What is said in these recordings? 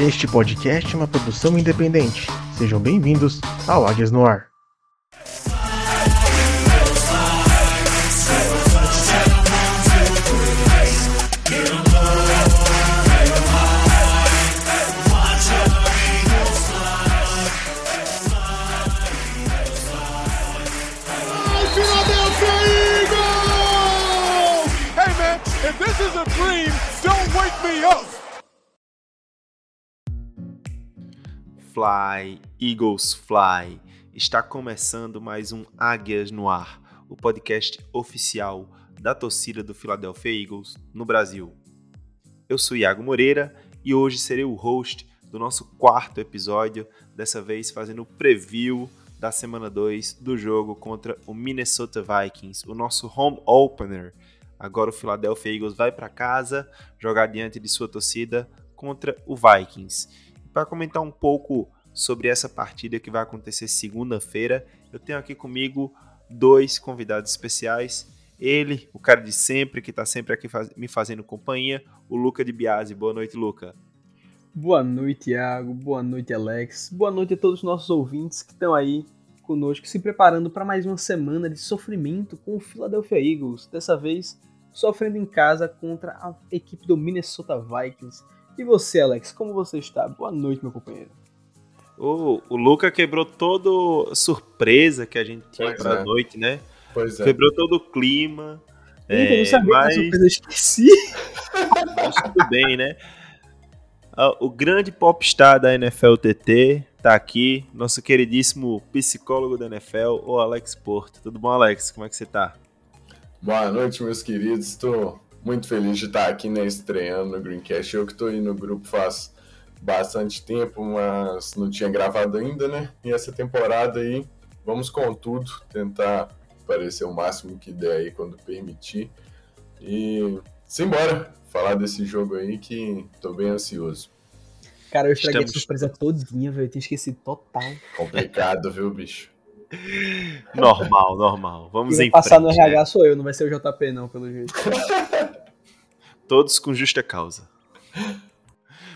Este podcast é uma produção independente. Sejam bem-vindos ao Águias no Ar. Fly, Eagles Fly. Está começando mais um Águias no Ar, o podcast oficial da torcida do Philadelphia Eagles no Brasil. Eu sou Iago Moreira e hoje serei o host do nosso quarto episódio, dessa vez fazendo o preview da semana 2 do jogo contra o Minnesota Vikings, o nosso home opener Agora o Philadelphia Eagles vai para casa jogar diante de sua torcida contra o Vikings. Para comentar um pouco sobre essa partida que vai acontecer segunda-feira, eu tenho aqui comigo dois convidados especiais. Ele, o cara de sempre, que está sempre aqui faz me fazendo companhia, o Luca de Biasi. Boa noite, Luca. Boa noite, Iago. Boa noite, Alex. Boa noite a todos os nossos ouvintes que estão aí conosco, se preparando para mais uma semana de sofrimento com o Philadelphia Eagles. Dessa vez, sofrendo em casa contra a equipe do Minnesota Vikings. E você, Alex, como você está? Boa noite, meu companheiro. O, o Luca quebrou toda surpresa que a gente tinha pois pra é. noite, né? Pois é. Quebrou todo o clima. É, eu não sabia mas... que surpresa, esqueci. Mas tudo bem, né? Ah, o grande popstar da NFL TT tá aqui, nosso queridíssimo psicólogo da NFL, o Alex Porto. Tudo bom, Alex? Como é que você tá? Boa noite, meus queridos. Estou muito feliz de estar aqui né, estreando no Greencast. Eu que estou aí no grupo faz bastante tempo, mas não tinha gravado ainda, né? E essa temporada aí, vamos com tudo, tentar aparecer o máximo que der aí quando permitir. E simbora falar desse jogo aí que estou bem ansioso. Cara, eu estraguei Estamos... a surpresa todinha, velho. Eu tinha esquecido total. Complicado, viu, bicho? Normal, normal. Vamos em passar frente, no RH né? sou eu, não vai ser o JP não, pelo jeito. Todos com justa causa.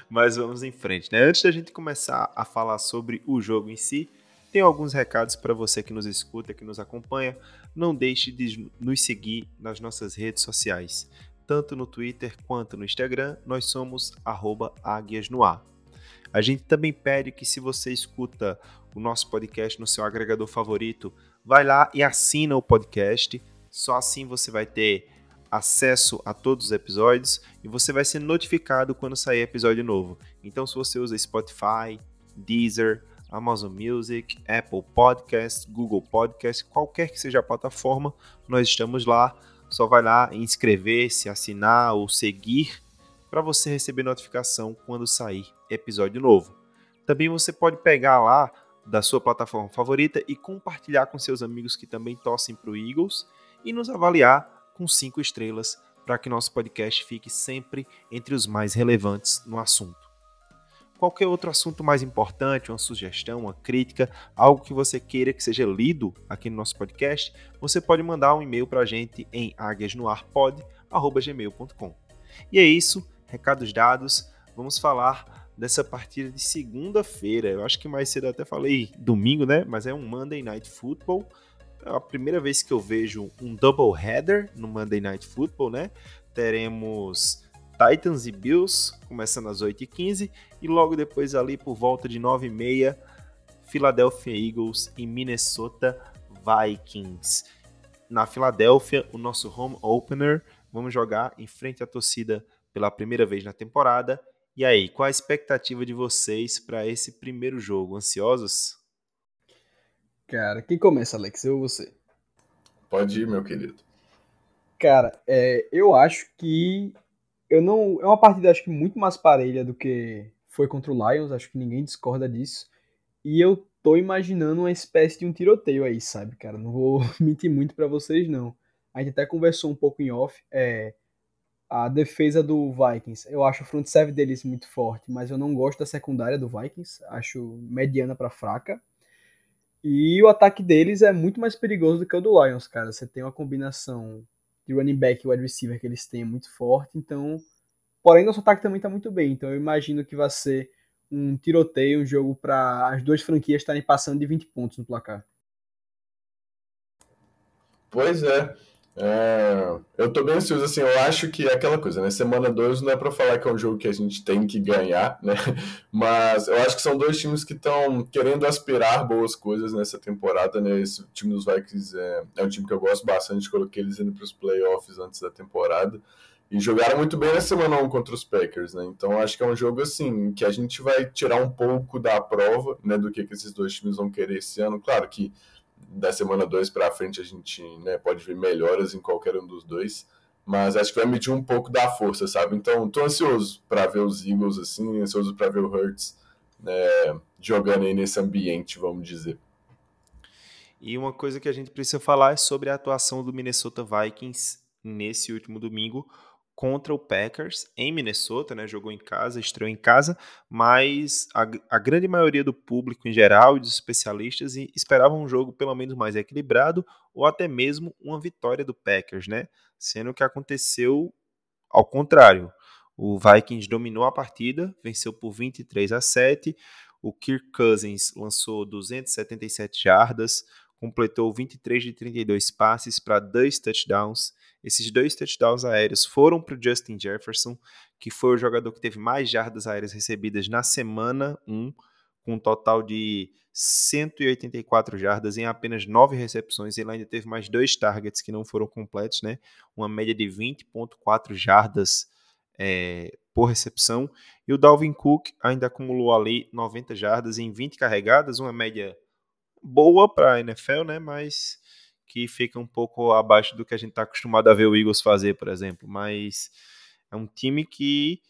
Mas vamos em frente, né? Antes da gente começar a falar sobre o jogo em si, tem alguns recados para você que nos escuta, que nos acompanha. Não deixe de nos seguir nas nossas redes sociais, tanto no Twitter quanto no Instagram. Nós somos Águias no Ar. A gente também pede que se você escuta o nosso podcast no seu agregador favorito, vai lá e assina o podcast. Só assim você vai ter acesso a todos os episódios e você vai ser notificado quando sair episódio novo. Então, se você usa Spotify, Deezer, Amazon Music, Apple Podcast, Google Podcast, qualquer que seja a plataforma, nós estamos lá. Só vai lá inscrever-se, assinar ou seguir para você receber notificação quando sair episódio novo. Também você pode pegar lá da sua plataforma favorita e compartilhar com seus amigos que também torcem para o Eagles e nos avaliar com cinco estrelas para que nosso podcast fique sempre entre os mais relevantes no assunto. Qualquer outro assunto mais importante, uma sugestão, uma crítica, algo que você queira que seja lido aqui no nosso podcast, você pode mandar um e-mail para a gente em águiasnoarpod.gmail.com. E é isso, recados dados, vamos falar dessa partida de segunda-feira. Eu acho que mais cedo eu até falei domingo, né? Mas é um Monday Night Football. É a primeira vez que eu vejo um double header no Monday Night Football, né? Teremos Titans e Bills começando às 8h15 e logo depois ali por volta de 9h30 Philadelphia Eagles e Minnesota Vikings. Na Filadélfia, o nosso home opener, vamos jogar em frente à torcida pela primeira vez na temporada. E aí, qual a expectativa de vocês para esse primeiro jogo? Ansiosos? Cara, quem começa, Alex? Eu ou você? Pode ir, meu querido. Cara, é, eu acho que eu não é uma partida acho que muito mais parelha do que foi contra o Lions, acho que ninguém discorda disso. E eu tô imaginando uma espécie de um tiroteio aí, sabe, cara? Não vou mentir muito para vocês não. A gente até conversou um pouco em off, é, a defesa do Vikings. Eu acho o front seven deles muito forte, mas eu não gosto da secundária do Vikings. Acho mediana para fraca. E o ataque deles é muito mais perigoso do que o do Lions, cara. Você tem uma combinação de running back e wide receiver que eles têm muito forte, então. Porém, nosso ataque também tá muito bem, então eu imagino que vai ser um tiroteio, um jogo para as duas franquias estarem passando de 20 pontos no placar. Pois é. É, eu tô bem ansioso, assim, eu acho que é aquela coisa, né? Semana 2 não é para falar que é um jogo que a gente tem que ganhar, né? Mas eu acho que são dois times que estão querendo aspirar boas coisas nessa temporada, né? Esse time dos Vikings é, é um time que eu gosto bastante, coloquei eles indo para os playoffs antes da temporada. E jogaram muito bem na semana 1 contra os Packers, né? Então acho que é um jogo assim que a gente vai tirar um pouco da prova, né, do que, que esses dois times vão querer esse ano. Claro que da semana 2 para frente a gente né, pode ver melhoras em qualquer um dos dois, mas acho que vai medir um pouco da força, sabe? Então, tô ansioso para ver os Eagles assim, ansioso para ver o Hurts né, jogando aí nesse ambiente, vamos dizer. E uma coisa que a gente precisa falar é sobre a atuação do Minnesota Vikings nesse último domingo, contra o Packers em Minnesota, né? Jogou em casa, estreou em casa, mas a, a grande maioria do público em geral e dos especialistas esperavam um jogo pelo menos mais equilibrado ou até mesmo uma vitória do Packers, né? Sendo que aconteceu ao contrário. O Vikings dominou a partida, venceu por 23 a 7. O Kirk Cousins lançou 277 jardas, completou 23 de 32 passes para dois touchdowns esses dois touchdowns aéreos foram para o Justin Jefferson, que foi o jogador que teve mais jardas aéreas recebidas na semana 1, com um total de 184 jardas em apenas 9 recepções. Ele ainda teve mais dois targets que não foram completos, né? Uma média de 20,4 jardas é, por recepção. E o Dalvin Cook ainda acumulou ali 90 jardas em 20 carregadas, uma média boa para a NFL, né? Mas que fica um pouco abaixo do que a gente está acostumado a ver o Eagles fazer, por exemplo. Mas é um time que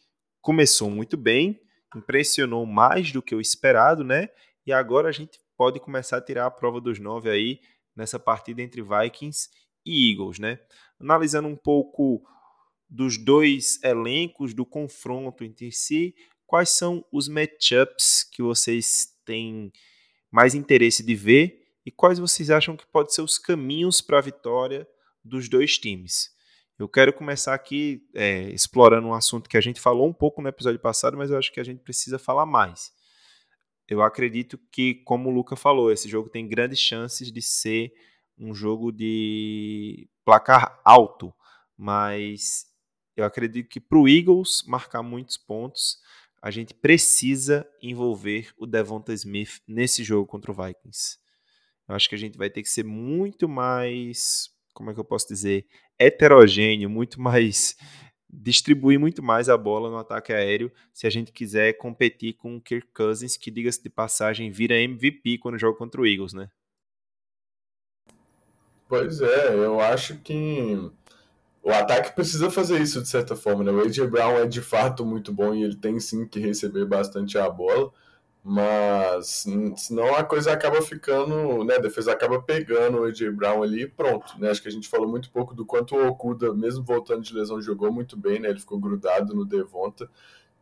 começou muito bem, impressionou mais do que o esperado, né? E agora a gente pode começar a tirar a prova dos nove aí nessa partida entre Vikings e Eagles, né? Analisando um pouco dos dois elencos, do confronto entre si, quais são os matchups que vocês têm mais interesse de ver e quais vocês acham que podem ser os caminhos para a vitória dos dois times. Eu quero começar aqui é, explorando um assunto que a gente falou um pouco no episódio passado, mas eu acho que a gente precisa falar mais. Eu acredito que, como o Luca falou, esse jogo tem grandes chances de ser um jogo de placar alto, mas eu acredito que para o Eagles marcar muitos pontos, a gente precisa envolver o Devonta Smith nesse jogo contra o Vikings. Eu acho que a gente vai ter que ser muito mais, como é que eu posso dizer, heterogêneo, muito mais distribuir muito mais a bola no ataque aéreo se a gente quiser competir com o Kirk Cousins, que diga-se de passagem, vira MVP quando joga contra o Eagles, né? Pois é, eu acho que o ataque precisa fazer isso de certa forma, né? O AJ Brown é de fato muito bom e ele tem sim que receber bastante a bola, mas senão a coisa acaba ficando, né? A defesa acaba pegando o AJ Brown ali e pronto, né? Acho que a gente falou muito pouco do quanto o Okuda, mesmo voltando de lesão, jogou muito bem, né? Ele ficou grudado no Devonta.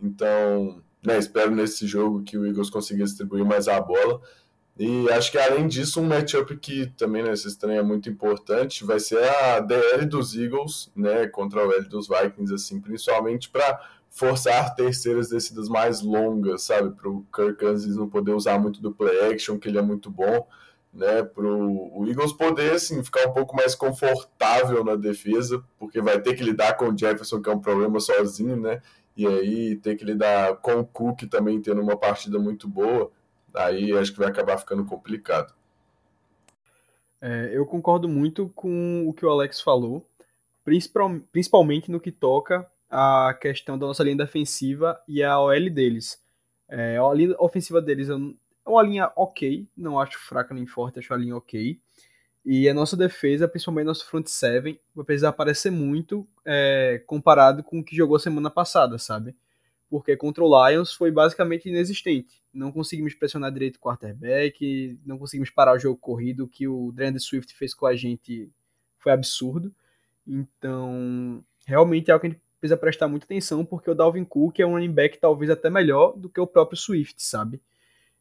Então, né, espero nesse jogo que o Eagles consiga distribuir mais a bola. E acho que além disso, um matchup que também nesse né, estranho é muito importante vai ser a DL dos Eagles, né, contra o L dos Vikings, assim, principalmente para forçar terceiras descidas mais longas, sabe? Para o Kirk Cousins não poder usar muito do play action, que ele é muito bom, né? Para o Eagles poder, assim, ficar um pouco mais confortável na defesa, porque vai ter que lidar com o Jefferson, que é um problema sozinho, né? E aí ter que lidar com o Cook também tendo uma partida muito boa, aí acho que vai acabar ficando complicado. É, eu concordo muito com o que o Alex falou, principalmente no que toca a questão da nossa linha defensiva e a OL deles. É, a linha ofensiva deles é uma linha ok, não acho fraca nem forte, acho a linha ok. E a nossa defesa, principalmente nosso front seven, vai precisar aparecer muito é, comparado com o que jogou semana passada, sabe? Porque contra o Lions foi basicamente inexistente. Não conseguimos pressionar direito o quarterback, não conseguimos parar o jogo corrido, que o Brandon Swift fez com a gente foi absurdo. Então, realmente é algo que a gente precisa prestar muita atenção, porque o Dalvin Cook é um running back talvez até melhor do que o próprio Swift, sabe?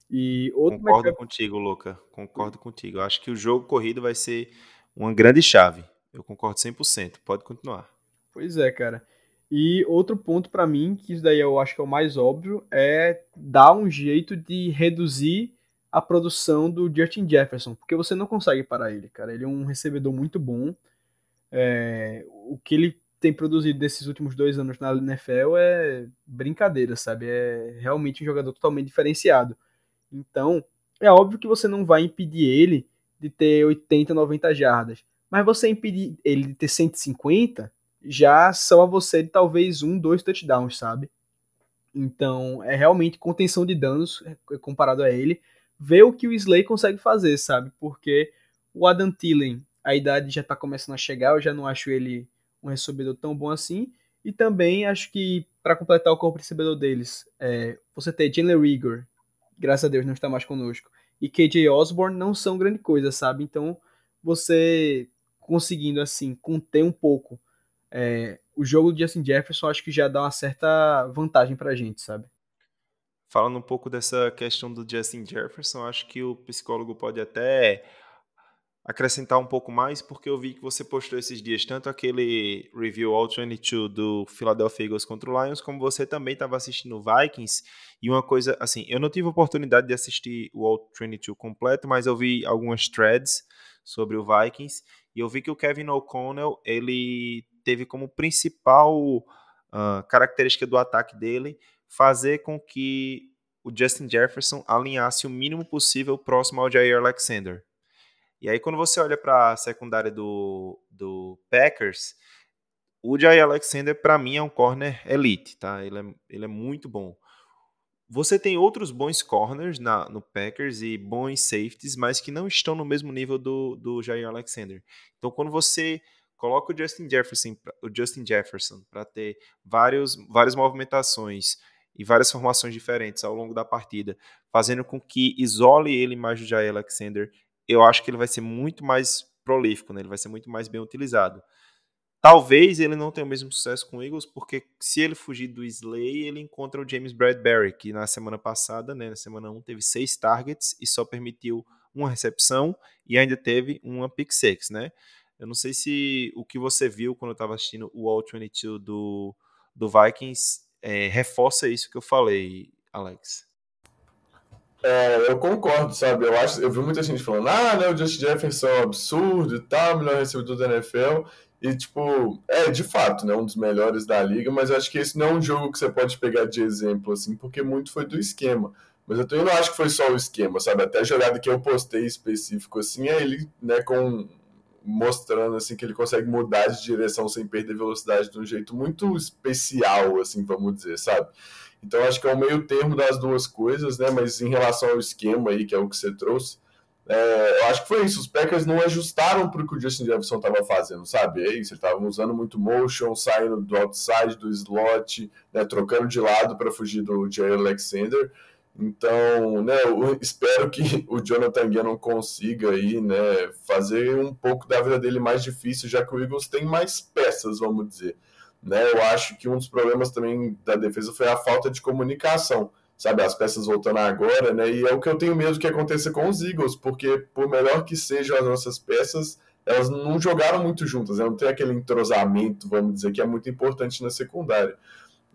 E outro Concordo matchup... contigo, Luca. Concordo contigo. Eu acho que o jogo corrido vai ser uma grande chave. Eu concordo 100%. Pode continuar. Pois é, cara. E outro ponto para mim, que isso daí eu acho que é o mais óbvio, é dar um jeito de reduzir a produção do Justin Jefferson, porque você não consegue parar ele, cara. Ele é um recebedor muito bom. É, o que ele tem produzido nesses últimos dois anos na NFL é brincadeira, sabe? É realmente um jogador totalmente diferenciado. Então, é óbvio que você não vai impedir ele de ter 80, 90 jardas, mas você impedir ele de ter 150 já são a você de talvez um, dois touchdowns, sabe? Então, é realmente contenção de danos é, comparado a ele. Ver o que o Slay consegue fazer, sabe? Porque o Adam Thielen, a idade já tá começando a chegar, eu já não acho ele um recebedor tão bom assim. E também acho que, para completar o corpo recebedor deles, é, você ter Jalen Rigor, graças a Deus não está mais conosco, e KJ Osborne não são grande coisa, sabe? Então, você conseguindo, assim, conter um pouco é, o jogo do Justin Jefferson, acho que já dá uma certa vantagem pra gente, sabe? Falando um pouco dessa questão do Justin Jefferson, acho que o psicólogo pode até acrescentar um pouco mais, porque eu vi que você postou esses dias tanto aquele review All 22 do Philadelphia Eagles contra o Lions, como você também estava assistindo o Vikings, e uma coisa, assim, eu não tive oportunidade de assistir o All 22 completo, mas eu vi algumas threads sobre o Vikings, e eu vi que o Kevin O'Connell, ele teve como principal uh, característica do ataque dele fazer com que o Justin Jefferson alinhasse o mínimo possível próximo ao Jair Alexander. E aí, quando você olha para a secundária do, do Packers, o Jay Alexander, para mim, é um corner elite, tá? Ele é, ele é muito bom. Você tem outros bons corners na, no Packers e bons safeties, mas que não estão no mesmo nível do, do Jair Alexander. Então, quando você coloca o Justin Jefferson, o Justin Jefferson para ter vários, várias movimentações e várias formações diferentes ao longo da partida, fazendo com que isole ele mais do Jair Alexander eu acho que ele vai ser muito mais prolífico, né? ele vai ser muito mais bem utilizado. Talvez ele não tenha o mesmo sucesso com o Eagles, porque se ele fugir do Slay, ele encontra o James Bradbury, que na semana passada, né, na semana 1, teve seis targets e só permitiu uma recepção e ainda teve uma pick six, né? Eu não sei se o que você viu quando eu estava assistindo o All 22 do, do Vikings é, reforça isso que eu falei, Alex. É, eu concordo, sabe? Eu acho, eu vi muita gente falando, ah, né, o Justin Jefferson é um absurdo e tal, melhor recebedor da NFL. E, tipo, é de fato, né, um dos melhores da liga, mas eu acho que esse não é um jogo que você pode pegar de exemplo, assim, porque muito foi do esquema. Mas eu também não acho que foi só o esquema, sabe? Até a jogada que eu postei específico, assim, é ele, né, com mostrando assim que ele consegue mudar de direção sem perder velocidade de um jeito muito especial, assim, vamos dizer, sabe? Então acho que é o meio termo das duas coisas, né? Mas em relação ao esquema aí, que é o que você trouxe, é, eu acho que foi isso. Os Packers não ajustaram para o que o Justin Jefferson estava fazendo, sabe? É isso, eles estavam usando muito motion, saindo do outside, do slot, né, trocando de lado para fugir do Jair Alexander. Então, né, eu espero que o Jonathan Gannon consiga aí, né, fazer um pouco da vida dele mais difícil, já que o Eagles tem mais peças, vamos dizer. Né? Eu acho que um dos problemas também da defesa foi a falta de comunicação, sabe? As peças voltando agora, né? E é o que eu tenho medo que aconteça com os Eagles, porque por melhor que sejam as nossas peças, elas não jogaram muito juntas, né? não tem aquele entrosamento, vamos dizer, que é muito importante na secundária.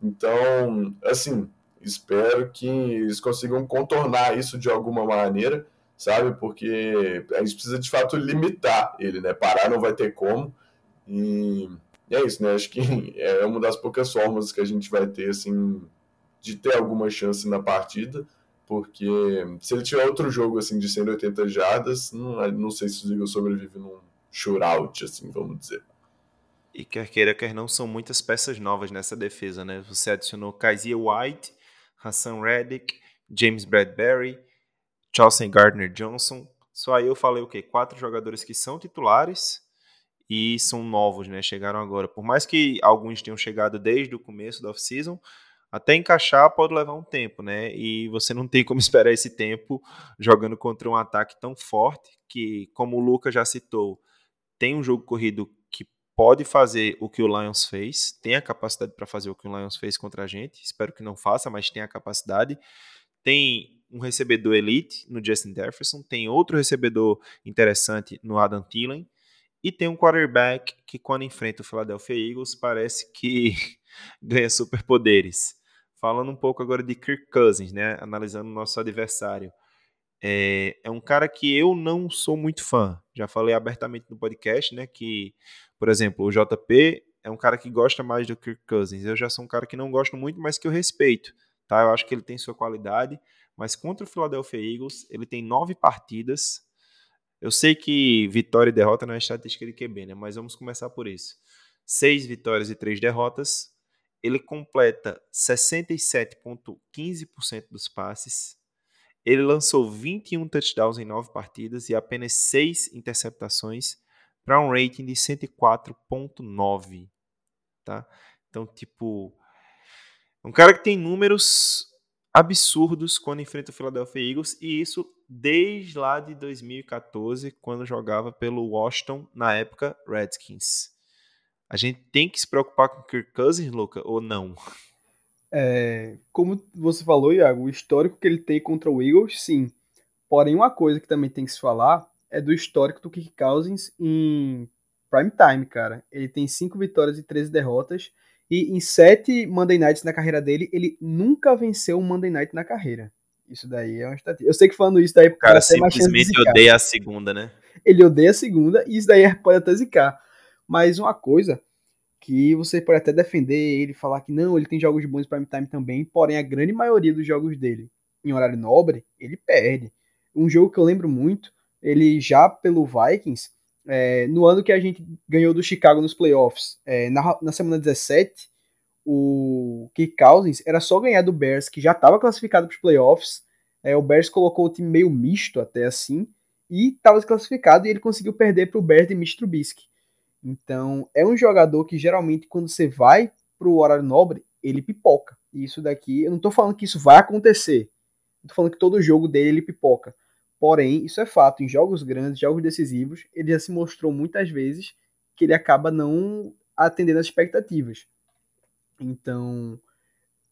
Então, assim, espero que eles consigam contornar isso de alguma maneira, sabe? Porque a gente precisa de fato limitar ele, né? Parar não vai ter como. E é isso, né? Acho que é uma das poucas formas que a gente vai ter, assim, de ter alguma chance na partida, porque se ele tiver outro jogo, assim, de 180 jardas, não, não sei se o Eagles sobrevive num shootout, assim, vamos dizer. E quer queira, quer não, são muitas peças novas nessa defesa, né? Você adicionou Kaiser White, Hassan Reddick, James Bradbury, Chelsea Gardner Johnson. Só aí eu falei o quê? Quatro jogadores que são titulares e são novos, né? Chegaram agora. Por mais que alguns tenham chegado desde o começo da off-season, até encaixar pode levar um tempo, né? E você não tem como esperar esse tempo jogando contra um ataque tão forte que, como o Lucas já citou, tem um jogo corrido pode fazer o que o Lions fez, tem a capacidade para fazer o que o Lions fez contra a gente. Espero que não faça, mas tem a capacidade. Tem um recebedor elite no Justin Jefferson, tem outro recebedor interessante no Adam Thielen e tem um quarterback que, quando enfrenta o Philadelphia Eagles, parece que ganha superpoderes. Falando um pouco agora de Kirk Cousins, né? Analisando o nosso adversário. É, é um cara que eu não sou muito fã. Já falei abertamente no podcast, né? Que, por exemplo, o JP é um cara que gosta mais do Kirk Cousins. Eu já sou um cara que não gosto muito, mas que eu respeito. Tá? Eu acho que ele tem sua qualidade. Mas contra o Philadelphia Eagles, ele tem nove partidas. Eu sei que vitória e derrota não é estatística de QB, né? Mas vamos começar por isso. Seis vitórias e três derrotas. Ele completa 67,15% dos passes. Ele lançou 21 touchdowns em 9 partidas e apenas 6 interceptações para um rating de 104.9, tá? Então, tipo, um cara que tem números absurdos quando enfrenta o Philadelphia Eagles e isso desde lá de 2014, quando jogava pelo Washington, na época Redskins. A gente tem que se preocupar com Kirk Cousins, Luca, ou não? É, como você falou, Iago, o histórico que ele tem contra o Eagles, sim. Porém, uma coisa que também tem que se falar é do histórico do Kirk Cousins em prime time, cara. Ele tem 5 vitórias e 13 derrotas. E em 7 Monday Nights na carreira dele, ele nunca venceu um Monday Night na carreira. Isso daí é uma estatística. Eu sei que falando isso daí... O cara simplesmente odeia a segunda, né? Ele odeia a segunda e isso daí pode até zicar. Mas uma coisa que você pode até defender ele, falar que não, ele tem jogos bons prime time também, porém a grande maioria dos jogos dele em horário nobre, ele perde. Um jogo que eu lembro muito, ele já pelo Vikings, é, no ano que a gente ganhou do Chicago nos playoffs, é, na, na semana 17, o Kirk Cousins era só ganhar do Bears, que já estava classificado para os playoffs. É, o Bears colocou o time meio misto até assim, e estava desclassificado, e ele conseguiu perder para o Bears de Mitch Trubisky. Então, é um jogador que geralmente, quando você vai pro horário nobre, ele pipoca. E isso daqui, eu não tô falando que isso vai acontecer. Tô falando que todo jogo dele ele pipoca. Porém, isso é fato. Em jogos grandes, jogos decisivos, ele já se mostrou muitas vezes que ele acaba não atendendo as expectativas. Então,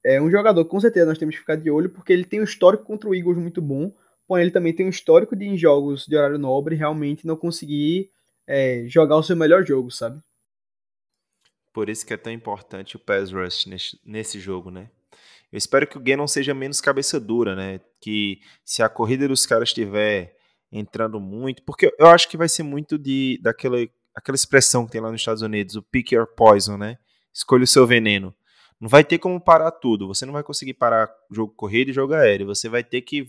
é um jogador que com certeza nós temos que ficar de olho, porque ele tem um histórico contra o Eagles muito bom, porém ele também tem um histórico de em jogos de horário nobre realmente não conseguir é, jogar o seu melhor jogo, sabe? Por isso que é tão importante o pass rush nesse, nesse jogo, né? Eu espero que o Gannon seja menos cabeça dura, né? Que se a corrida dos caras estiver entrando muito, porque eu acho que vai ser muito de daquela aquela expressão que tem lá nos Estados Unidos, o pick your poison, né? Escolha o seu veneno. Não vai ter como parar tudo. Você não vai conseguir parar jogo corrido e jogo aéreo. Você vai ter que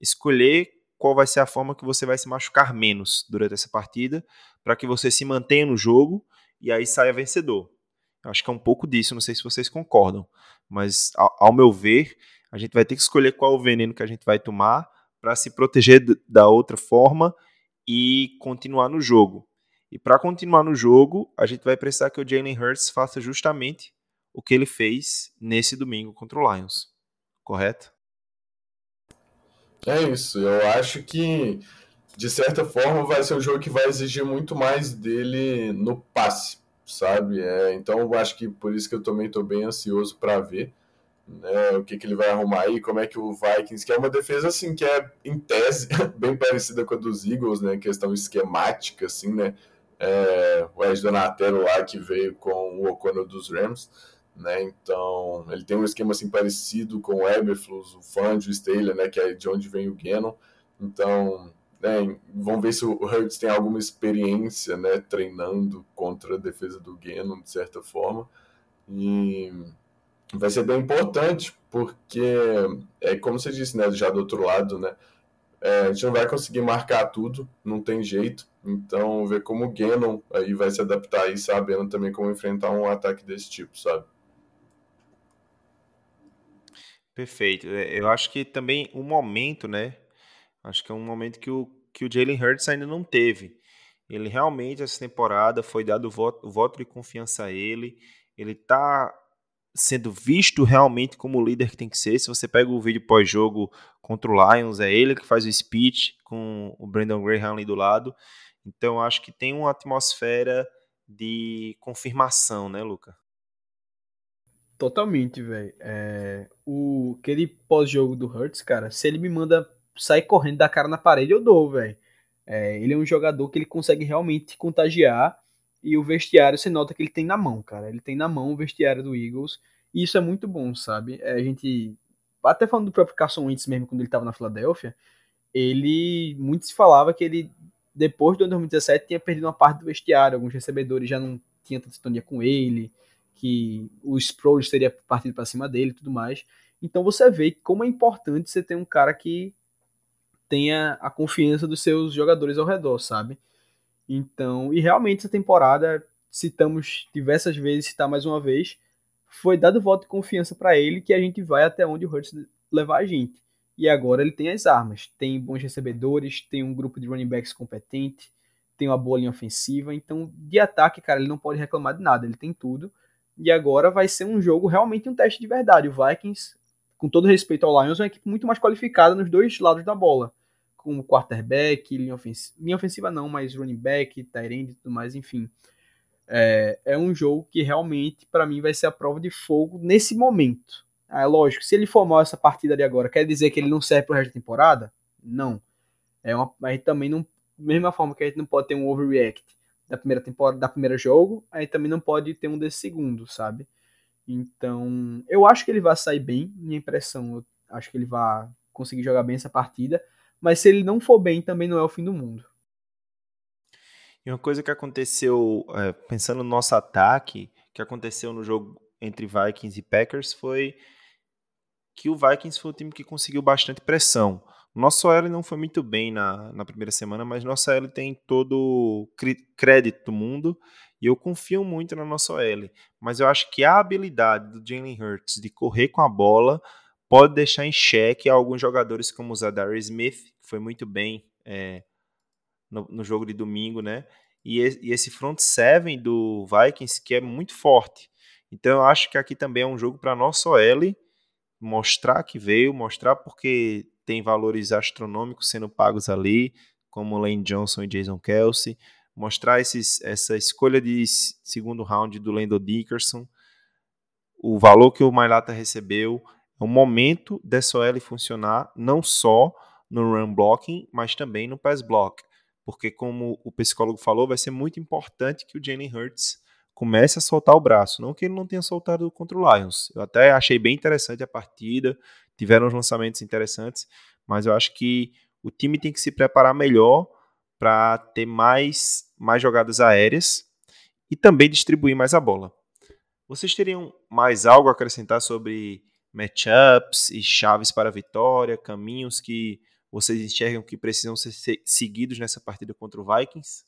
escolher qual vai ser a forma que você vai se machucar menos durante essa partida, para que você se mantenha no jogo e aí saia vencedor. Eu acho que é um pouco disso, não sei se vocês concordam, mas ao, ao meu ver, a gente vai ter que escolher qual o veneno que a gente vai tomar para se proteger da outra forma e continuar no jogo. E para continuar no jogo, a gente vai precisar que o Jalen Hurts faça justamente o que ele fez nesse domingo contra o Lions. Correto? É isso. Eu acho que, de certa forma, vai ser um jogo que vai exigir muito mais dele no passe, sabe? É, então, eu acho que por isso que eu também estou bem ansioso para ver né, o que, que ele vai arrumar aí, como é que o Vikings, que é uma defesa assim que é em tese bem parecida com a dos Eagles, né, questão esquemática assim, né, é, o Ed Donatello lá que veio com o O'Connell dos Rams, né? Então, ele tem um esquema assim parecido com o Eberflus, o Fangio, o Staley, né? Que é de onde vem o Gannon. Então, né, vamos ver se o Hurts tem alguma experiência, né? Treinando contra a defesa do Gannon, de certa forma. E vai ser bem importante, porque, é como você disse, né? Já do outro lado, né? É, a gente não vai conseguir marcar tudo, não tem jeito. Então, ver como o Gannon aí vai se adaptar aí, sabendo também como enfrentar um ataque desse tipo, sabe? Perfeito. É, eu acho que também um momento, né? Acho que é um momento que o, que o Jalen Hurts ainda não teve. Ele realmente, essa temporada, foi dado o voto, o voto de confiança a ele. Ele está sendo visto realmente como o líder que tem que ser. Se você pega o vídeo pós-jogo contra o Lions, é ele que faz o speech com o Brandon Graham ali do lado. Então, acho que tem uma atmosfera de confirmação, né, Luca? Totalmente, velho. É, o aquele pós-jogo do Hurts, cara, se ele me manda sair correndo da cara na parede, eu dou, velho. É, ele é um jogador que ele consegue realmente contagiar e o vestiário você nota que ele tem na mão, cara. Ele tem na mão o vestiário do Eagles e isso é muito bom, sabe? É, a gente até falando do próprio Carson Wentz mesmo quando ele estava na Filadélfia, ele muito se falava que ele depois do 2017 tinha perdido uma parte do vestiário, alguns recebedores já não tinham tanta sintonia com ele, que o Sproles teria partido para cima dele tudo mais. Então você vê como é importante você ter um cara que tenha a confiança dos seus jogadores ao redor, sabe? Então, e realmente essa temporada, citamos diversas vezes, citar mais uma vez, foi dado voto de confiança para ele que a gente vai até onde o Hurts levar a gente. E agora ele tem as armas, tem bons recebedores, tem um grupo de running backs competente, tem uma boa linha ofensiva, então de ataque, cara, ele não pode reclamar de nada, ele tem tudo. E agora vai ser um jogo realmente um teste de verdade. O Vikings, com todo respeito ao Lions, é uma equipe muito mais qualificada nos dois lados da bola. Como quarterback, linha ofensiva, linha ofensiva não, mas running back, tight end e tudo mais, enfim. É, é um jogo que realmente, para mim, vai ser a prova de fogo nesse momento. É lógico, se ele for mal essa partida de agora, quer dizer que ele não serve pro resto da temporada? Não. É uma, mas também não. Mesma forma que a gente não pode ter um overreact da primeira temporada, da primeira jogo, aí também não pode ter um desse segundo, sabe? Então, eu acho que ele vai sair bem, minha impressão, eu acho que ele vai conseguir jogar bem essa partida, mas se ele não for bem, também não é o fim do mundo. E uma coisa que aconteceu, é, pensando no nosso ataque, que aconteceu no jogo entre Vikings e Packers foi que o Vikings foi o time que conseguiu bastante pressão. Nosso OL não foi muito bem na, na primeira semana, mas nossa OL tem todo o crédito do mundo e eu confio muito na nossa OL. Mas eu acho que a habilidade do Jalen Hurts de correr com a bola pode deixar em xeque alguns jogadores como o Zadar Smith, que foi muito bem é, no, no, jogo de domingo, né? E, e esse front seven do Vikings que é muito forte. Então eu acho que aqui também é um jogo para nossa OL mostrar que veio, mostrar porque tem valores astronômicos sendo pagos ali, como Lane Johnson e Jason Kelsey, mostrar esses, essa escolha de segundo round do Lando Dickerson, o valor que o Mailata recebeu, o momento dessa OL funcionar não só no run blocking, mas também no pass block, porque como o psicólogo falou, vai ser muito importante que o Jalen Hurts comece a soltar o braço. Não que ele não tenha soltado contra o Lions. Eu até achei bem interessante a partida, tiveram os lançamentos interessantes, mas eu acho que o time tem que se preparar melhor para ter mais, mais jogadas aéreas e também distribuir mais a bola. Vocês teriam mais algo a acrescentar sobre matchups e chaves para a vitória, caminhos que vocês enxergam que precisam ser seguidos nessa partida contra o Vikings?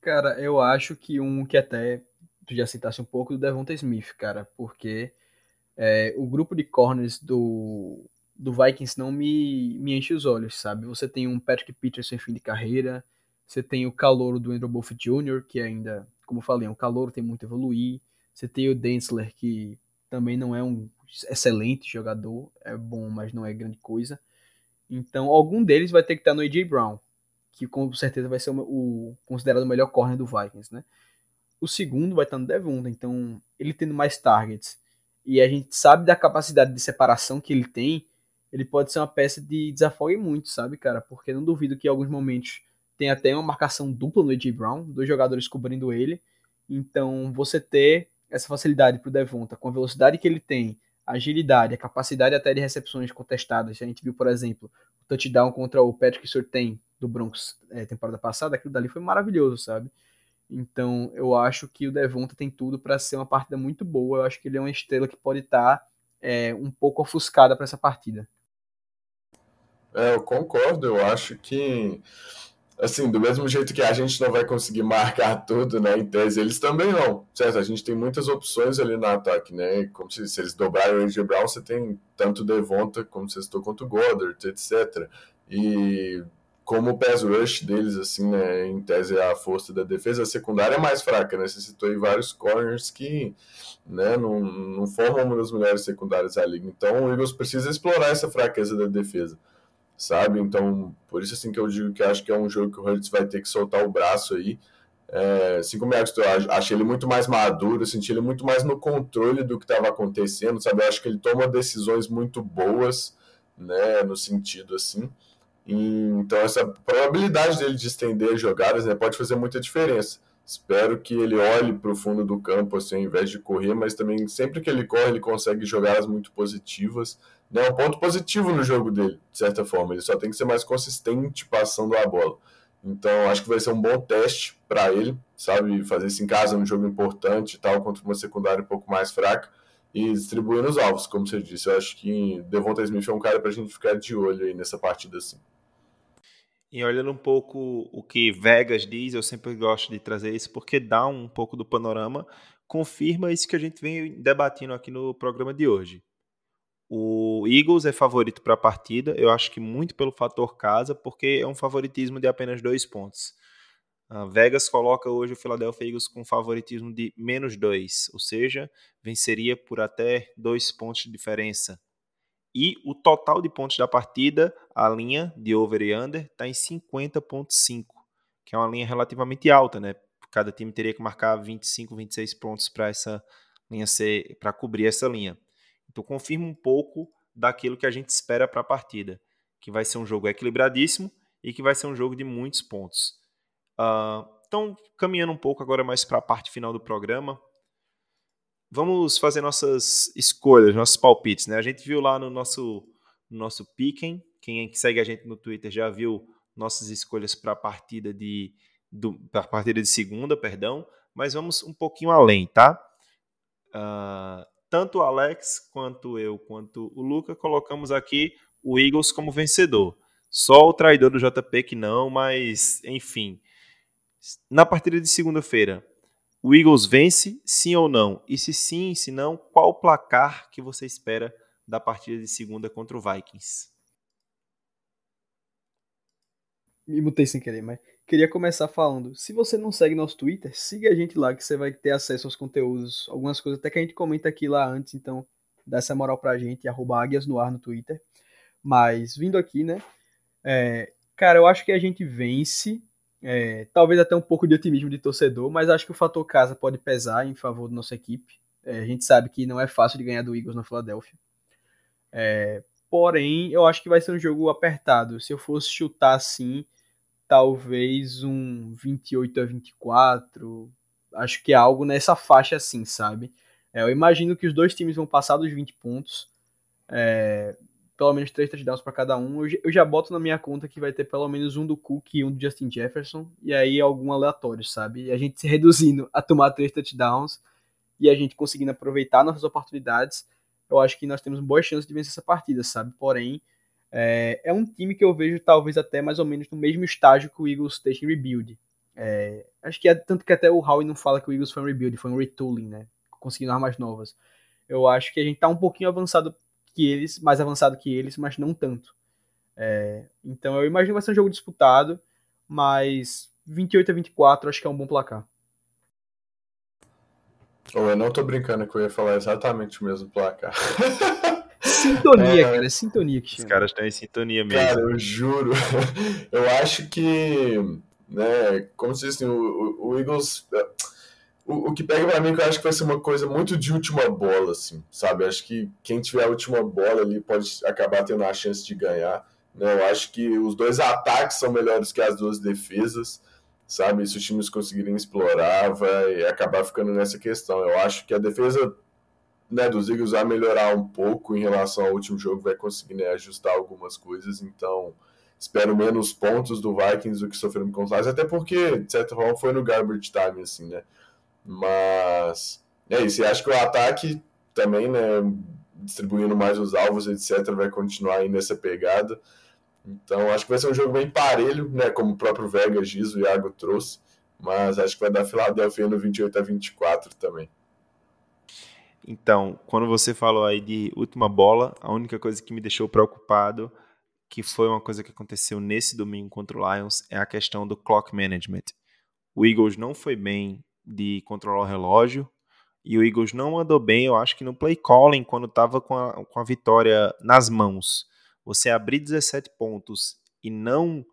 Cara, eu acho que um que até tu já citasse um pouco do Devonta Smith, cara, porque é, o grupo de corners do, do Vikings não me, me enche os olhos, sabe? Você tem um Patrick Peterson em fim de carreira, você tem o calouro do Andrew Buff Jr., que ainda, como eu falei, é um calouro, tem muito a evoluir. Você tem o Densler, que também não é um excelente jogador, é bom, mas não é grande coisa. Então, algum deles vai ter que estar no AJ Brown que com certeza vai ser o, o considerado o melhor corner do Vikings, né? O segundo vai estar no Devonta, então ele tendo mais targets e a gente sabe da capacidade de separação que ele tem, ele pode ser uma peça de desafogue muito, sabe, cara? Porque não duvido que em alguns momentos tem até uma marcação dupla no AJ Brown, dois jogadores cobrindo ele. Então, você ter essa facilidade pro Devonta, com a velocidade que ele tem, a agilidade, a capacidade até de recepções contestadas. A gente viu, por exemplo, o touchdown contra o Patrick Surtain do Broncos é, temporada passada, aquilo dali foi maravilhoso, sabe? Então eu acho que o Devonta tem tudo para ser uma partida muito boa. Eu acho que ele é uma estrela que pode estar tá, é, um pouco ofuscada para essa partida. É, eu concordo. Eu acho que assim, do mesmo jeito que a gente não vai conseguir marcar tudo, né, em tese, eles também não, certo? A gente tem muitas opções ali no ataque, né, como se, se eles dobrarem o AJ Brown, você tem tanto Devonta, como você citou, quanto o Goddard, etc. E como o pass rush deles, assim, né, em tese a força da defesa secundária é mais fraca, né, você citou aí vários corners que, né, não, não formam uma das melhores secundárias da liga, então o Eagles precisa explorar essa fraqueza da defesa, sabe, então, por isso, assim, que eu digo que acho que é um jogo que o Hurts vai ter que soltar o braço aí, é, assim como eu achei ele muito mais maduro, senti ele muito mais no controle do que estava acontecendo, sabe, eu acho que ele toma decisões muito boas, né, no sentido, assim, Então, essa probabilidade dele de estender as jogadas né, pode fazer muita diferença. Espero que ele olhe para o fundo do campo assim, ao invés de correr, mas também sempre que ele corre, ele consegue jogadas muito positivas. É um ponto positivo no jogo dele, de certa forma. Ele só tem que ser mais consistente passando a bola. Então, acho que vai ser um bom teste para ele, sabe? Fazer isso em casa num jogo importante e tal, contra uma secundária um pouco mais fraca e distribuir nos alvos, como você disse. Eu acho que Devonta Smith é um cara para a gente ficar de olho aí nessa partida assim. E olhando um pouco o que Vegas diz, eu sempre gosto de trazer isso porque dá um pouco do panorama, confirma isso que a gente vem debatendo aqui no programa de hoje. O Eagles é favorito para a partida, eu acho que muito pelo fator casa, porque é um favoritismo de apenas dois pontos. A Vegas coloca hoje o Philadelphia Eagles com favoritismo de menos dois, ou seja, venceria por até dois pontos de diferença. E o total de pontos da partida, a linha de over e under, está em 50,5, que é uma linha relativamente alta, né? Cada time teria que marcar 25, 26 pontos para essa linha ser, para cobrir essa linha. Então confirma um pouco daquilo que a gente espera para a partida, que vai ser um jogo equilibradíssimo e que vai ser um jogo de muitos pontos. Uh, então, caminhando um pouco agora mais para a parte final do programa, vamos fazer nossas escolhas, nossos palpites, né? A gente viu lá no nosso no nosso Piquen, quem segue a gente no Twitter já viu nossas escolhas para a partida de para partida de segunda, perdão, mas vamos um pouquinho além, tá? Uh, tanto o Alex quanto eu quanto o Luca colocamos aqui o Eagles como vencedor. Só o traidor do JP que não, mas enfim. Na partida de segunda-feira, o Eagles vence, sim ou não? E se sim, se não, qual o placar que você espera da partida de segunda contra o Vikings? Me mutei sem querer, mas queria começar falando. Se você não segue nosso Twitter, siga a gente lá que você vai ter acesso aos conteúdos, algumas coisas até que a gente comenta aqui lá antes, então dá essa moral pra gente, arroba águias no ar no Twitter. Mas vindo aqui, né? É, cara, eu acho que a gente vence é, talvez até um pouco de otimismo de torcedor, mas acho que o fator casa pode pesar em favor da nossa equipe. É, a gente sabe que não é fácil de ganhar do Eagles na Filadélfia. É, porém, eu acho que vai ser um jogo apertado. Se eu fosse chutar assim, talvez um 28 a 24. Acho que é algo nessa faixa assim, sabe? É, eu imagino que os dois times vão passar dos 20 pontos. É, pelo menos três touchdowns para cada um. Eu, já boto na minha conta que vai ter pelo menos um do Cook e um do Justin Jefferson, e aí algum aleatório, sabe? E a gente se reduzindo a tomar três touchdowns e a gente conseguindo aproveitar nossas oportunidades, eu acho que nós temos boas chances de vencer essa partida, sabe? Porém, é, é um time que eu vejo talvez até mais ou menos no mesmo estágio que o Eagles esteja em rebuild. É, acho que é tanto que até o Howie não fala que o Eagles foi um rebuild, foi um retooling, né? Conseguindo armas novas. Eu acho que a gente tá um pouquinho avançado que eles, mais avançado que eles, mas não tanto. É, então eu imagino que vai ser um jogo disputado, mas 28 a 24 acho que é um bom placar. Eu não tô brincando que eu ia falar exatamente o mesmo placar. Sintonia, é, cara, é sintonia que chama. Os caras estão em sintonia mesmo. Cara, eu juro. Eu acho que, né, como se disse, o, o Eagles o, o que pega para mim é que eu acho que vai ser uma coisa muito de última bola, assim, sabe? Eu acho que quem tiver a última bola ali pode acabar tendo a chance de ganhar. Né? Eu acho que os dois ataques são melhores que as duas defesas, sabe? Se os times conseguirem explorar, vai acabar ficando nessa questão. Eu acho que a defesa né, dos Eagles vai melhorar um pouco em relação ao último jogo, vai conseguir né, ajustar algumas coisas, então espero menos pontos do Vikings do que sofremos com os até porque, de certa forma, foi no garbage time, assim, né? Mas é isso. E acho que o ataque também, né, distribuindo mais os alvos, etc., vai continuar aí nessa pegada. Então acho que vai ser um jogo bem parelho, né, como o próprio Vegas diz, o Iago trouxe. Mas acho que vai dar Philadelphia no 28 a 24 também. Então, quando você falou aí de última bola, a única coisa que me deixou preocupado, que foi uma coisa que aconteceu nesse domingo contra o Lions, é a questão do clock management. O Eagles não foi bem de controlar o relógio. E o Eagles não andou bem, eu acho que no play calling, quando estava com a, com a vitória nas mãos. Você abrir 17 pontos e não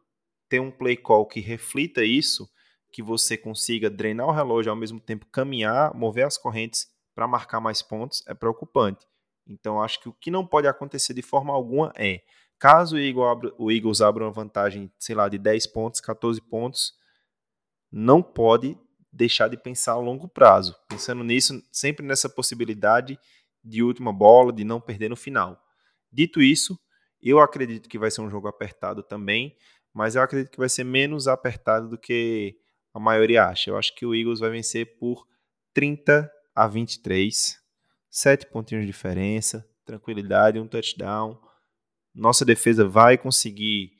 ter um play call que reflita isso, que você consiga drenar o relógio ao mesmo tempo caminhar, mover as correntes para marcar mais pontos, é preocupante. Então acho que o que não pode acontecer de forma alguma é caso o Eagles abra, uma vantagem, sei lá, de 10 pontos, 14 pontos, não pode deixar de pensar a longo prazo. Pensando nisso, sempre nessa possibilidade de última bola, de não perder no final. Dito isso, eu acredito que vai ser um jogo apertado também, mas eu acredito que vai ser menos apertado do que a maioria acha. Eu acho que o Eagles vai vencer por 30 a 23, 7 pontinhos de diferença, tranquilidade, um touchdown. Nossa defesa vai conseguir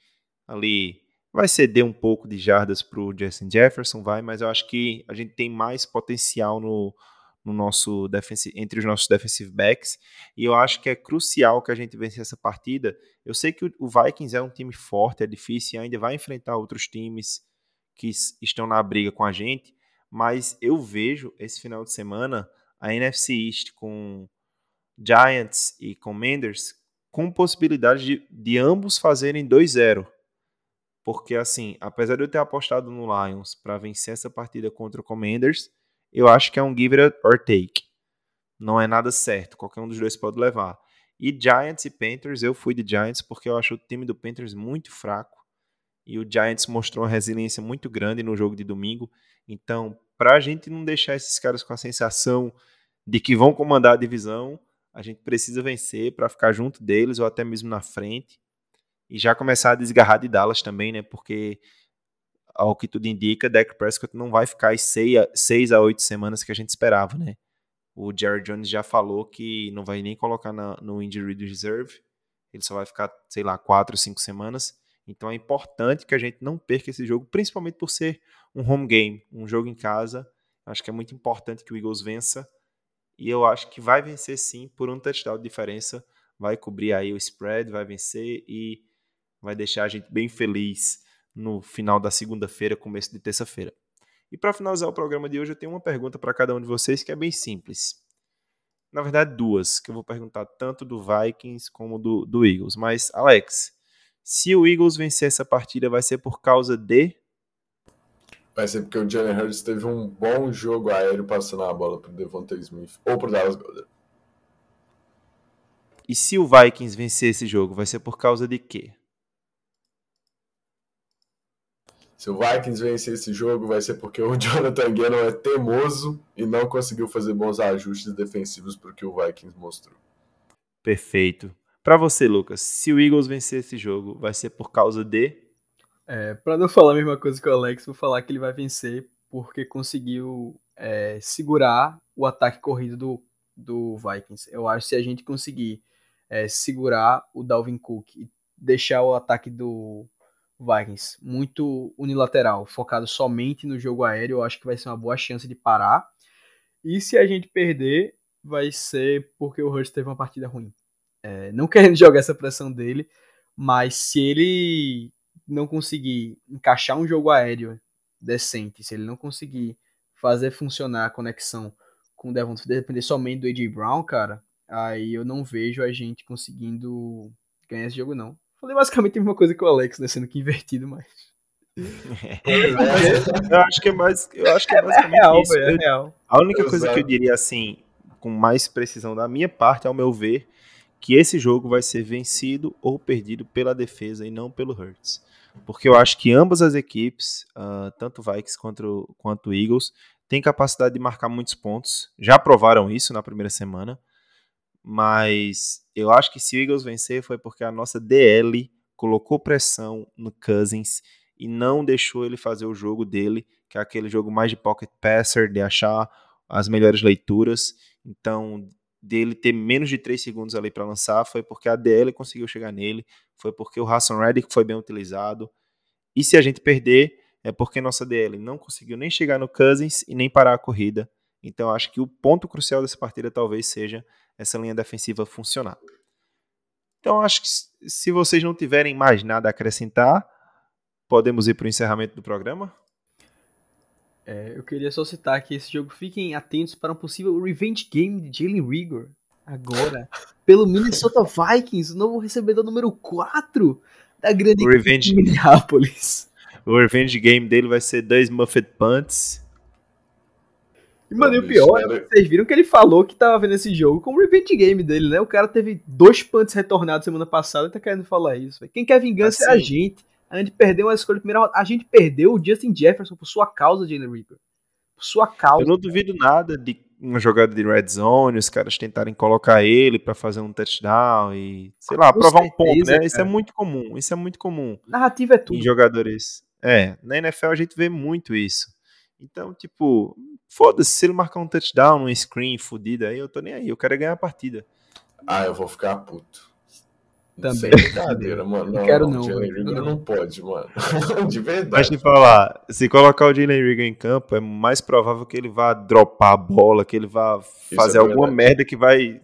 ali Vai ceder um pouco de jardas para o Justin Jefferson, vai, mas eu acho que a gente tem mais potencial no, no nosso entre os nossos defensive backs. E eu acho que é crucial que a gente vença essa partida. Eu sei que o Vikings é um time forte, é difícil e ainda vai enfrentar outros times que estão na briga com a gente, mas eu vejo esse final de semana a NFC East com Giants e Commanders com possibilidade de, de ambos fazerem 2-0. Porque, assim, apesar de eu ter apostado no Lions para vencer essa partida contra o Commanders, eu acho que é um give or take. Não é nada certo, qualquer um dos dois pode levar. E Giants e Panthers, eu fui de Giants porque eu acho o time do Panthers muito fraco. E o Giants mostrou uma resiliência muito grande no jogo de domingo. Então, para a gente não deixar esses caras com a sensação de que vão comandar a divisão, a gente precisa vencer para ficar junto deles ou até mesmo na frente e já começar a desgarrar de Dallas também, né? Porque, ao que tudo indica, Dak Prescott não vai ficar as seis a oito semanas que a gente esperava, né? O Jerry Jones já falou que não vai nem colocar na, no Injury Reserve, ele só vai ficar, sei lá, quatro, cinco semanas. Então é importante que a gente não perca esse jogo, principalmente por ser um home game, um jogo em casa. Acho que é muito importante que o Eagles vença. E eu acho que vai vencer sim por um touchdown de diferença. Vai cobrir aí o spread, vai vencer e vai deixar a gente bem feliz no final da segunda-feira, começo de terça-feira. E para finalizar o programa de hoje, eu tenho uma pergunta para cada um de vocês que é bem simples. Na verdade, duas, que eu vou perguntar tanto do Vikings como do, do Eagles. Mas, Alex, se o Eagles vencer essa partida, vai ser por causa de. Vai ser porque o Jalen Hurts teve um bom jogo aéreo passando a bola para o Devonta Smith ou para o Dallas Goddard. E se o Vikings vencer esse jogo, vai ser por causa de quê? Se o Vikings vencer esse jogo, vai ser porque o Jonathan Gannon é teimoso e não conseguiu fazer bons ajustes defensivos para o que o Vikings mostrou. Perfeito. Para você, Lucas, se o Eagles vencer esse jogo, vai ser por causa de. É, para não falar a mesma coisa que o Alex, vou falar que ele vai vencer porque conseguiu é, segurar o ataque corrido do, do Vikings. Eu acho que se a gente conseguir é, segurar o Dalvin Cook e deixar o ataque do Vikings muito unilateral, focado somente no jogo aéreo, eu acho que vai ser uma boa chance de parar. E se a gente perder, vai ser porque o Hurst teve uma partida ruim. É, não querendo jogar essa pressão dele, mas se ele não conseguir encaixar um jogo aéreo decente, se ele não conseguir fazer funcionar a conexão com o Devon, depender somente do AJ Brown, cara, aí eu não vejo a gente conseguindo ganhar esse jogo, não. Falei basicamente a mesma coisa que o Alex, né? Sendo que invertido, mas. eu acho que é mais. Eu acho que é, basicamente é real, isso. é real. A única coisa que eu diria assim, com mais precisão da minha parte, ao meu ver, que esse jogo vai ser vencido ou perdido pela defesa e não pelo Hurts. Porque eu acho que ambas as equipes, uh, tanto Vikings quanto, quanto Eagles, têm capacidade de marcar muitos pontos. Já provaram isso na primeira semana. Mas eu acho que se o Eagles vencer foi porque a nossa DL colocou pressão no Cousins e não deixou ele fazer o jogo dele, que é aquele jogo mais de pocket passer, de achar as melhores leituras. Então, dele ter menos de 3 segundos ali para lançar foi porque a DL conseguiu chegar nele, foi porque o Hassan Reddick foi bem utilizado. E se a gente perder, é porque nossa DL não conseguiu nem chegar no Cousins e nem parar a corrida. Então, acho que o ponto crucial dessa partida talvez seja essa linha defensiva funcionar. Então, acho que se vocês não tiverem mais nada a acrescentar, podemos ir para o encerramento do programa. É, eu queria só citar que esse jogo fiquem atentos para um possível revenge game de Jalen Rigor agora pelo Minnesota Vikings, o novo recebedor número 4 da grande o revenge, Minneapolis. O revenge game dele vai ser dois Muffet Punts E, mano, e o pior, era... vocês viram que ele falou que tava vendo esse jogo como revenge game dele, né? O cara teve dois punts retornados semana passada e tá querendo falar isso. Véio. Quem quer vingança assim, é a gente. A gente perdeu uma escolha de primeira A gente perdeu o Justin Jefferson por sua causa, Jalen Reaper. Por sua causa. Eu não duvido nada de uma jogada de red zone, os caras tentarem colocar ele para fazer um touchdown e, sei lá, Com provar certeza, um ponto, né? Cara. Isso é muito comum. Isso é muito comum. Narrativa é tudo. Em jogadores. É, na NFL a gente vê muito isso. Então, tipo, foda-se, se ele marcar um touchdown, um screen fudido aí, eu tô nem aí, eu quero ganhar a partida. Ah, eu vou ficar puto. Também. Sem brincadeira, mano. Não, quero não. Jalen Regan não pode, mano. De verdade. Mas te falar, se colocar o Jalen Regan em campo, é mais provável que ele vá dropar a bola, que ele vá fazer é alguma merda que vai.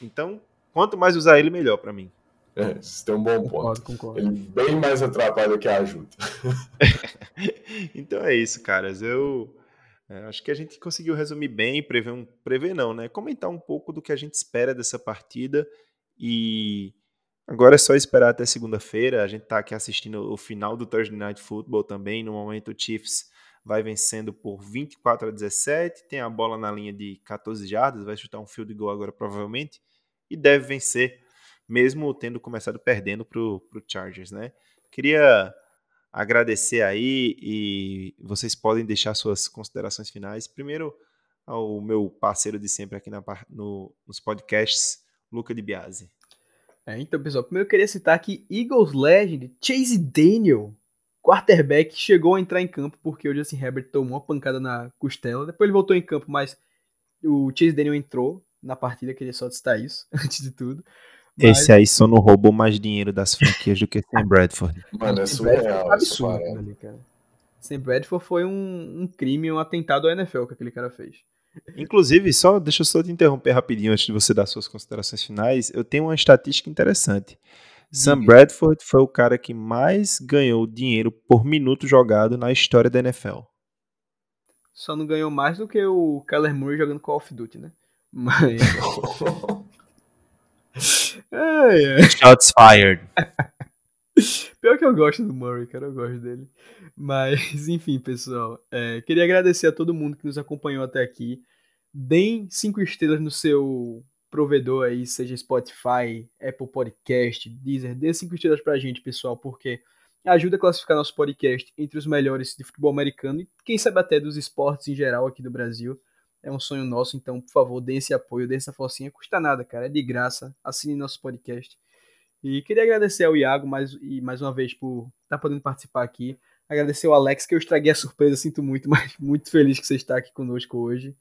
Então, quanto mais usar ele, melhor para mim. É, isso tem um bom ponto. Concordo, concordo. Ele bem mais atrapalha que ajuda. então é isso, caras. Eu é, acho que a gente conseguiu resumir bem, prever, um, prever não, né? Comentar um pouco do que a gente espera dessa partida e agora é só esperar até segunda-feira. A gente está aqui assistindo o final do Thursday Night Football também. No momento o Chiefs vai vencendo por 24 a 17, tem a bola na linha de 14 jardas, vai chutar um field goal agora provavelmente e deve vencer mesmo tendo começado perdendo para o Chargers, né? Queria agradecer aí e vocês podem deixar suas considerações finais. Primeiro, ao meu parceiro de sempre aqui na, no, nos podcasts, Luca de. É, então, pessoal, primeiro eu queria citar que Eagles Legend, Chase Daniel, quarterback, chegou a entrar em campo porque o Justin Herbert tomou uma pancada na costela. Depois ele voltou em campo, mas o Chase Daniel entrou na partida, queria só citar isso, antes de tudo. Mas... Esse aí só não roubou mais dinheiro das franquias do que Sam Bradford. Mano, é surreal. É absurdo ali, cara. Sam Bradford foi um, um crime, um atentado ao NFL que aquele cara fez. Inclusive, só deixa eu só te interromper rapidinho antes de você dar suas considerações finais. Eu tenho uma estatística interessante. Sam Bradford foi o cara que mais ganhou dinheiro por minuto jogado na história da NFL. Só não ganhou mais do que o Keller Murray jogando Call of Duty, né? Mas. Shots fired. Pior que eu gosto do Murray, cara, eu gosto dele. Mas, enfim, pessoal, é, queria agradecer a todo mundo que nos acompanhou até aqui. Deem cinco estrelas no seu provedor aí, seja Spotify, Apple Podcast, Deezer. Dê cinco estrelas pra gente, pessoal, porque ajuda a classificar nosso podcast entre os melhores de futebol americano e quem sabe até dos esportes em geral aqui do Brasil. É um sonho nosso, então, por favor, dê esse apoio, dê essa forcinha. Custa nada, cara. É de graça. Assine nosso podcast. E queria agradecer ao Iago mais, e mais uma vez por estar tá podendo participar aqui. Agradecer ao Alex, que eu estraguei a surpresa, sinto muito, mas muito feliz que você está aqui conosco hoje.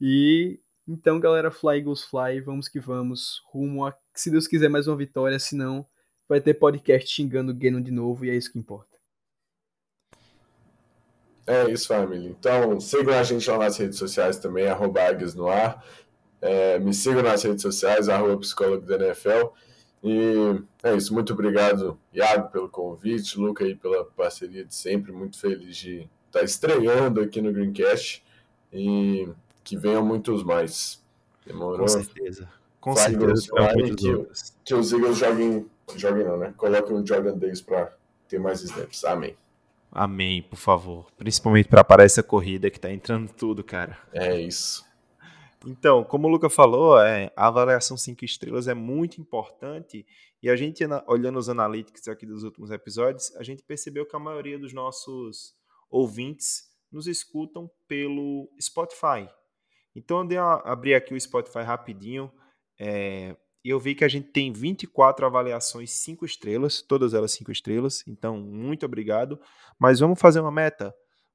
E então, galera, Fly Eagles Fly, vamos que vamos, rumo a, se Deus quiser, mais uma vitória, senão vai ter podcast xingando o Geno de novo e é isso que importa. É isso, família. Então, sigam a gente lá nas redes sociais também, arroba Águias no ar. É, me sigam nas redes sociais, arroba psicólogo da NFL. E é isso, muito obrigado, Iago, pelo convite, Luca aí pela parceria de sempre, muito feliz de estar estreando aqui no Greencast e que venham muitos mais. Demorou? Com certeza. Com certeza. Que, que os Eagles joguem, joguem não, né? Coloquem um Jordan Davis para ter mais snaps. Amém. Amém, por favor. Principalmente para parar essa corrida que tá entrando tudo, cara. É isso. Então, como o Luca falou, é, a avaliação 5 estrelas é muito importante e a gente, olhando os analytics aqui dos últimos episódios, a gente percebeu que a maioria dos nossos ouvintes nos escutam pelo Spotify. Então, eu abri aqui o Spotify rapidinho. É, e eu vi que a gente tem 24 avaliações 5 estrelas, todas elas 5 estrelas, então muito obrigado. Mas vamos fazer uma meta.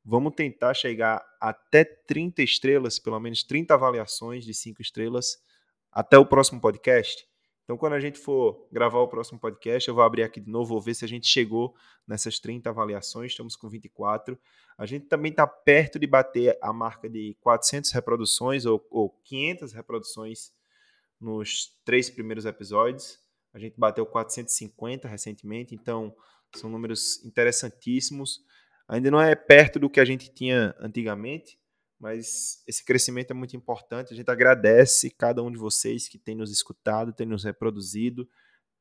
Vamos tentar chegar até 30 estrelas, pelo menos 30 avaliações de 5 estrelas, até o próximo podcast. Então, quando a gente for gravar o próximo podcast, eu vou abrir aqui de novo, vou ver se a gente chegou nessas 30 avaliações. Estamos com 24. A gente também está perto de bater a marca de 400 reproduções ou, ou 500 reproduções nos três primeiros episódios. A gente bateu 450 recentemente, então são números interessantíssimos. Ainda não é perto do que a gente tinha antigamente, mas esse crescimento é muito importante. A gente agradece cada um de vocês que tem nos escutado, tem nos reproduzido,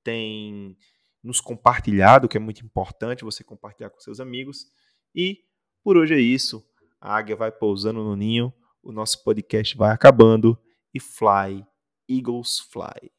tem nos compartilhado, que é muito importante você compartilhar com seus amigos. E por hoje é isso. A águia vai pousando no ninho o nosso podcast vai acabando e fly, Eagles fly.